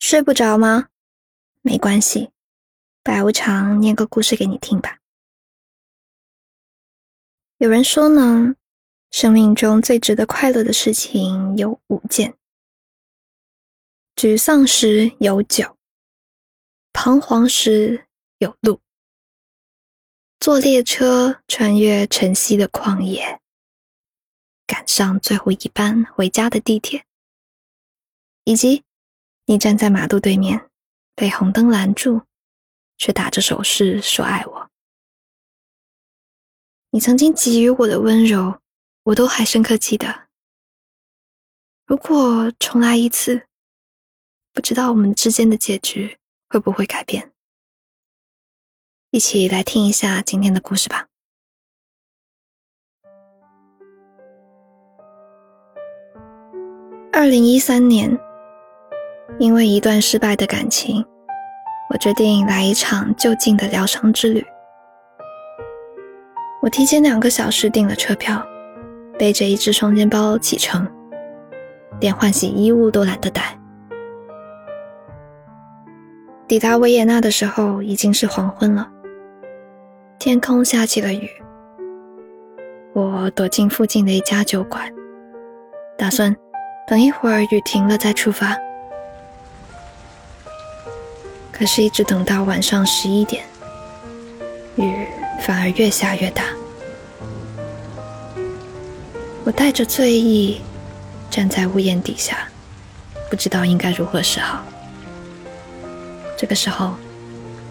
睡不着吗？没关系，白无常念个故事给你听吧。有人说呢，生命中最值得快乐的事情有五件：沮丧时有酒，彷徨时有路，坐列车穿越晨曦的旷野，赶上最后一班回家的地铁，以及。你站在马路对面，被红灯拦住，却打着手势说爱我。你曾经给予我的温柔，我都还深刻记得。如果重来一次，不知道我们之间的结局会不会改变？一起来听一下今天的故事吧。二零一三年。因为一段失败的感情，我决定来一场就近的疗伤之旅。我提前两个小时订了车票，背着一只双肩包启程，连换洗衣物都懒得带。抵达维也纳的时候已经是黄昏了，天空下起了雨。我躲进附近的一家酒馆，打算等一会儿雨停了再出发。可是，一直等到晚上十一点，雨反而越下越大。我带着醉意站在屋檐底下，不知道应该如何是好。这个时候，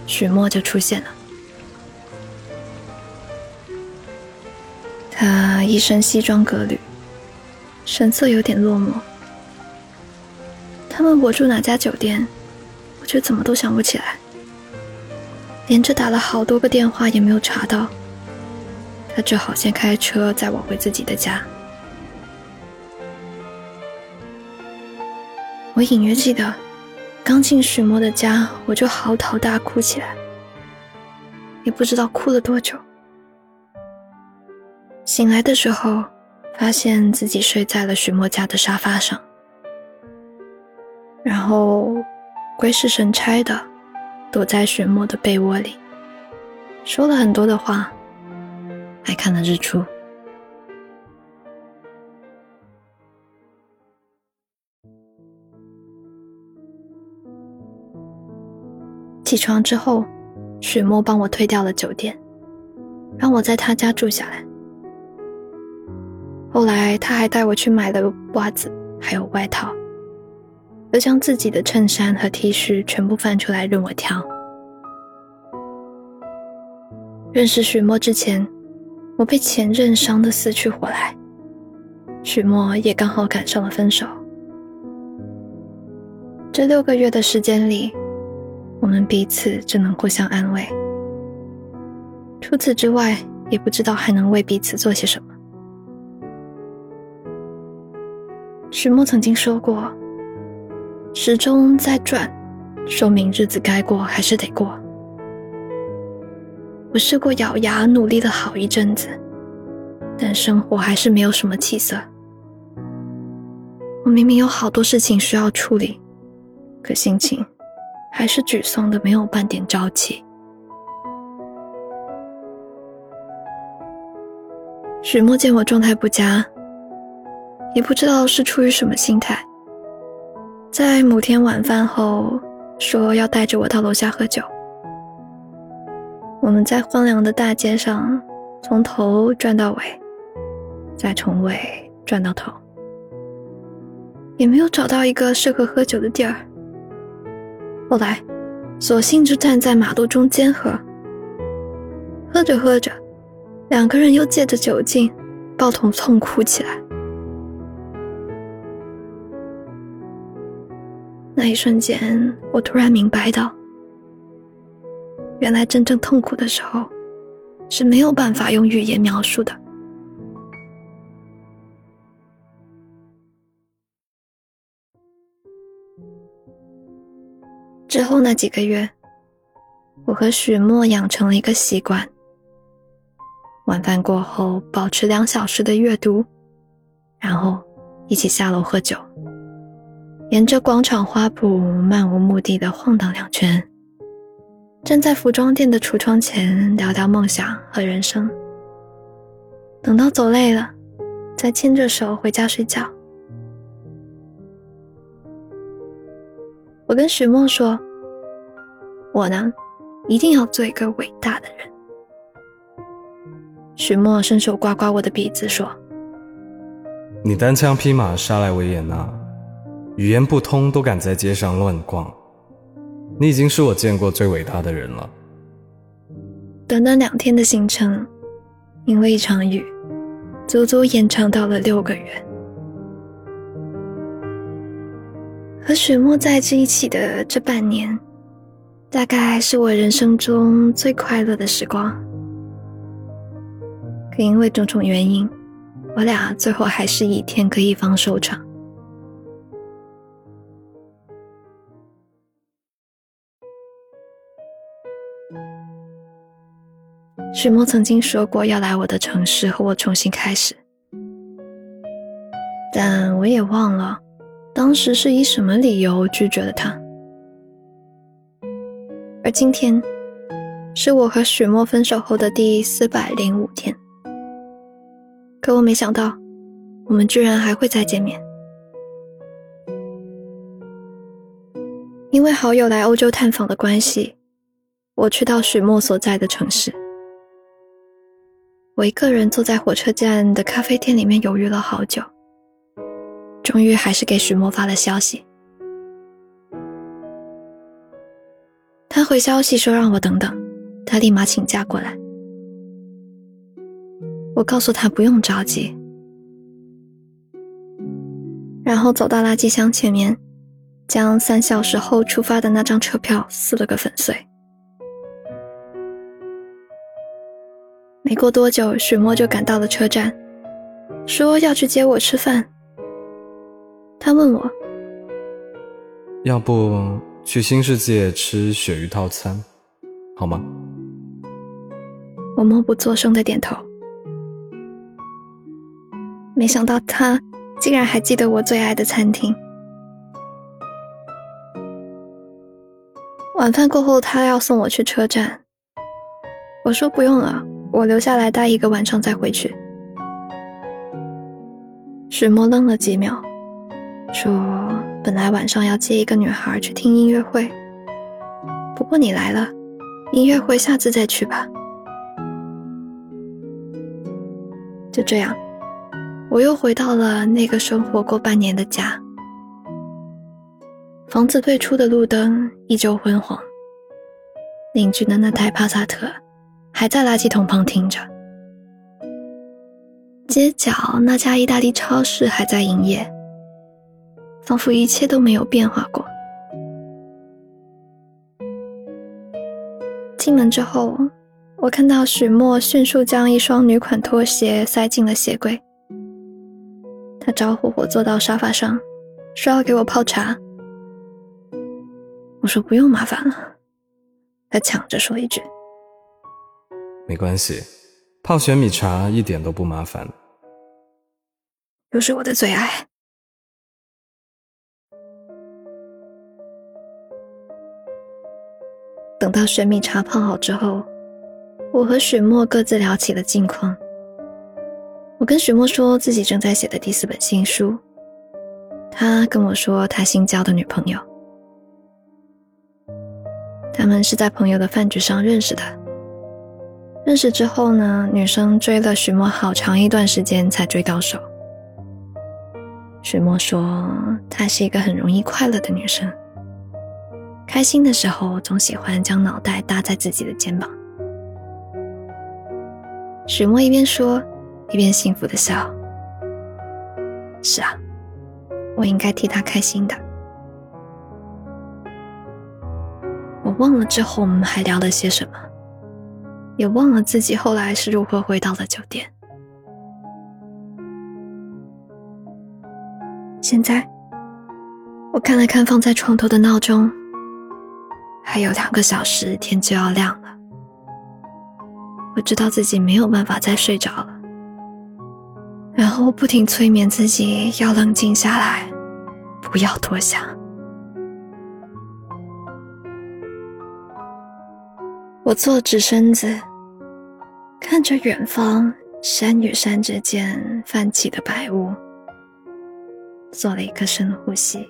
许墨就出现了。他一身西装革履，神色有点落寞。他问我住哪家酒店。却怎么都想不起来，连着打了好多个电话也没有查到，他只好先开车载我回自己的家。我隐约记得，刚进许墨的家，我就嚎啕大哭起来，也不知道哭了多久。醒来的时候，发现自己睡在了许墨家的沙发上，然后。鬼使神差的躲在雪墨的被窝里，说了很多的话，还看了日出。起床之后，雪墨帮我退掉了酒店，让我在他家住下来。后来他还带我去买了袜子，还有外套。而将自己的衬衫和 T 恤全部翻出来任我挑。认识许墨之前，我被前任伤得死去活来，许墨也刚好赶上了分手。这六个月的时间里，我们彼此只能互相安慰，除此之外，也不知道还能为彼此做些什么。许墨曾经说过。时钟在转，说明日子该过还是得过。我试过咬牙努力了好一阵子，但生活还是没有什么起色。我明明有好多事情需要处理，可心情还是沮丧的没有半点朝气。许墨见我状态不佳，也不知道是出于什么心态。在某天晚饭后，说要带着我到楼下喝酒。我们在荒凉的大街上，从头转到尾，再从尾转到头，也没有找到一个适合喝酒的地儿。后来，索性就站在马路中间喝。喝着喝着，两个人又借着酒劲，抱头痛哭起来。那一瞬间，我突然明白到，原来真正痛苦的时候，是没有办法用语言描述的。之后那几个月，我和许墨养成了一个习惯：晚饭过后保持两小时的阅读，然后一起下楼喝酒。沿着广场花圃漫无目的的晃荡两圈，站在服装店的橱窗前聊聊梦想和人生。等到走累了，再牵着手回家睡觉。我跟许墨说：“我呢，一定要做一个伟大的人。”许墨伸手刮刮我的鼻子，说：“你单枪匹马杀来维也纳。”语言不通都敢在街上乱逛，你已经是我见过最伟大的人了。短短两天的行程，因为一场雨，足足延长到了六个月。和水墨在一起的这半年，大概是我人生中最快乐的时光。可因为种种原因，我俩最后还是以天各一方收场。许墨曾经说过要来我的城市和我重新开始，但我也忘了当时是以什么理由拒绝了他。而今天，是我和许墨分手后的第四百零五天，可我没想到，我们居然还会再见面。因为好友来欧洲探访的关系，我去到许墨所在的城市。我一个人坐在火车站的咖啡店里面犹豫了好久，终于还是给许墨发了消息。他回消息说让我等等，他立马请假过来。我告诉他不用着急，然后走到垃圾箱前面，将三小时后出发的那张车票撕了个粉碎。没过多久，许墨就赶到了车站，说要去接我吃饭。他问我，要不去新世界吃鳕鱼套餐，好吗？我默不作声的点头。没想到他竟然还记得我最爱的餐厅。晚饭过后，他要送我去车站，我说不用了。我留下来待一个晚上再回去。许墨愣了几秒，说：“本来晚上要接一个女孩去听音乐会，不过你来了，音乐会下次再去吧。”就这样，我又回到了那个生活过半年的家。房子退出的路灯依旧昏黄，邻居的那台帕萨特。还在垃圾桶旁停着。街角那家意大利超市还在营业，仿佛一切都没有变化过。进门之后，我看到许墨迅速将一双女款拖鞋塞进了鞋柜。他招呼我坐到沙发上，说要给我泡茶。我说不用麻烦了。他抢着说一句。没关系，泡玄米茶一点都不麻烦。又是我的最爱。等到玄米茶泡好之后，我和许墨各自聊起了近况。我跟许墨说自己正在写的第四本新书，他跟我说他新交的女朋友，他们是在朋友的饭局上认识的。认识之后呢，女生追了许墨好长一段时间才追到手。许墨说，她是一个很容易快乐的女生，开心的时候总喜欢将脑袋搭在自己的肩膀。许墨一边说，一边幸福的笑。是啊，我应该替她开心的。我忘了之后我们还聊了些什么。也忘了自己后来是如何回到了酒店。现在，我看了看放在床头的闹钟，还有两个小时天就要亮了。我知道自己没有办法再睡着了，然后不停催眠自己要冷静下来，不要多想。我坐直身子，看着远方山与山之间泛起的白雾，做了一个深呼吸，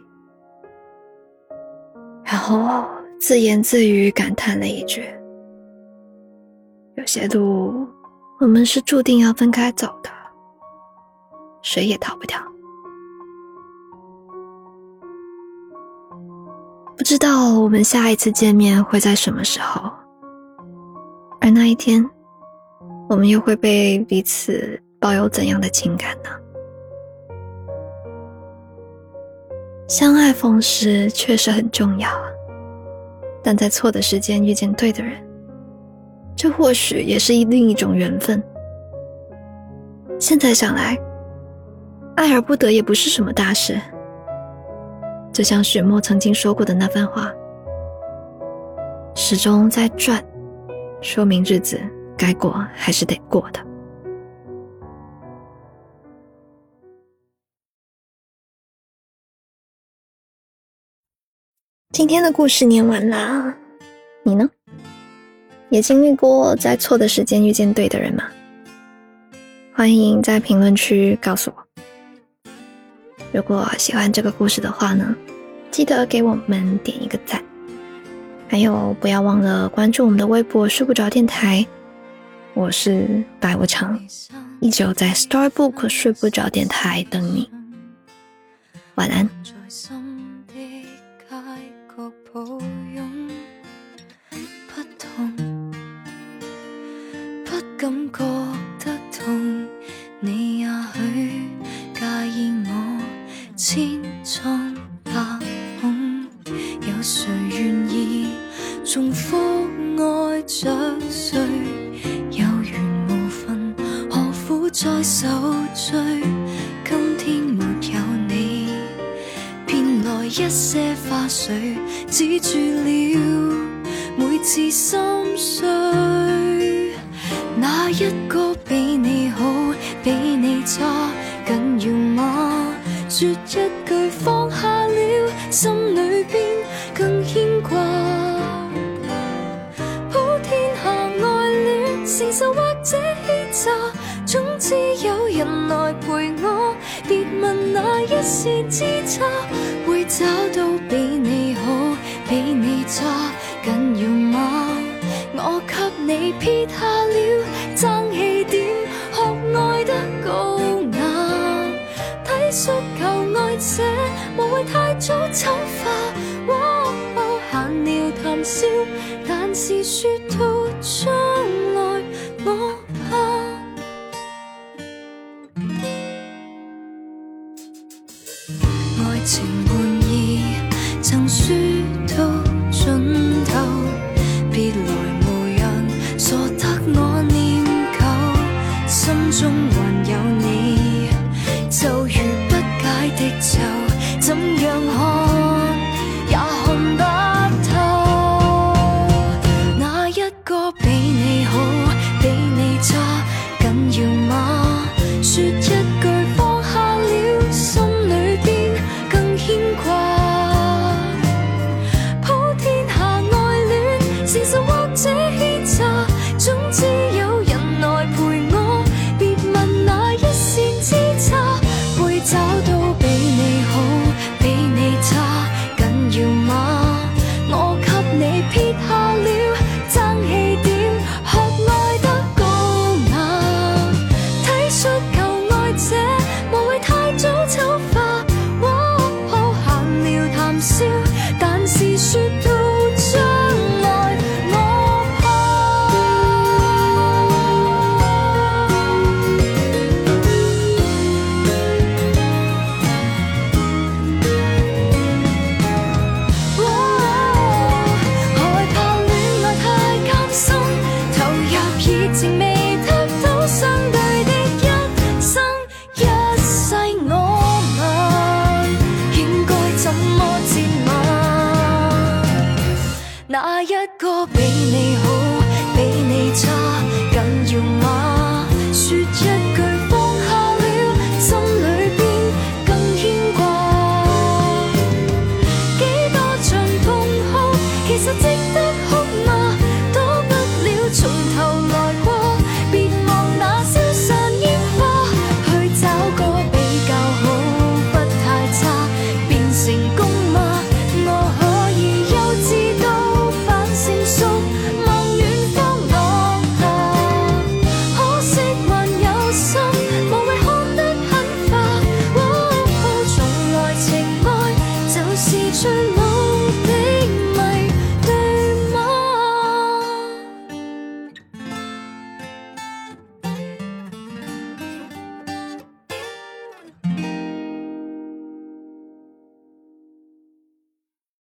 然后自言自语感叹了一句：“有些路，我们是注定要分开走的，谁也逃不掉。”不知道我们下一次见面会在什么时候。而那一天，我们又会被彼此抱有怎样的情感呢？相爱逢时确实很重要啊，但在错的时间遇见对的人，这或许也是另一种缘分。现在想来，爱而不得也不是什么大事。就像许墨曾经说过的那番话：“始终在转。”说明日子该过还是得过的。今天的故事念完啦，你呢？也经历过在错的时间遇见对的人吗？欢迎在评论区告诉我。如果喜欢这个故事的话呢，记得给我们点一个赞。还有，不要忘了关注我们的微博“睡不着电台”。我是白无常，依旧在 Storybook 睡不着电台等你。晚安。心碎。哪一个比你好，比你差，紧要吗？说一句放下了，心里边更牵挂。普天下爱恋承受或者欺诈，总之有人来陪我。别问哪一线之差，会找到撇下了争气点，学爱得高雅，体恤求爱者，无谓太早丑化。闲聊谈笑，但是说吐出。但是哪一个比你